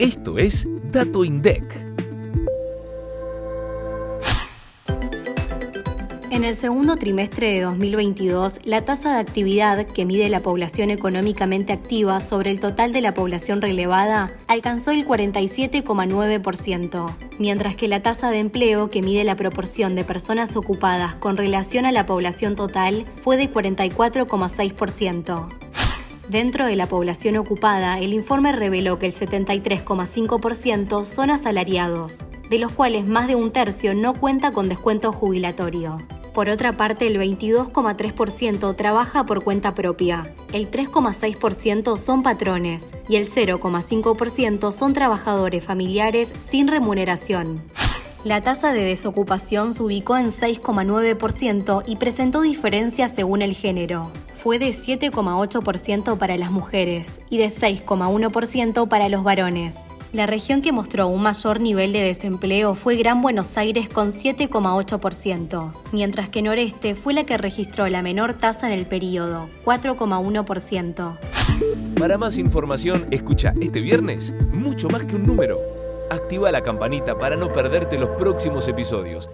Esto es Dato INDEC. En el segundo trimestre de 2022, la tasa de actividad que mide la población económicamente activa sobre el total de la población relevada alcanzó el 47,9%, mientras que la tasa de empleo que mide la proporción de personas ocupadas con relación a la población total fue de 44,6%. Dentro de la población ocupada, el informe reveló que el 73,5% son asalariados, de los cuales más de un tercio no cuenta con descuento jubilatorio. Por otra parte, el 22,3% trabaja por cuenta propia, el 3,6% son patrones y el 0,5% son trabajadores familiares sin remuneración. La tasa de desocupación se ubicó en 6,9% y presentó diferencias según el género. Fue de 7,8% para las mujeres y de 6,1% para los varones. La región que mostró un mayor nivel de desempleo fue Gran Buenos Aires con 7,8%, mientras que Noreste fue la que registró la menor tasa en el periodo, 4,1%. Para más información, escucha este viernes mucho más que un número. Activa la campanita para no perderte los próximos episodios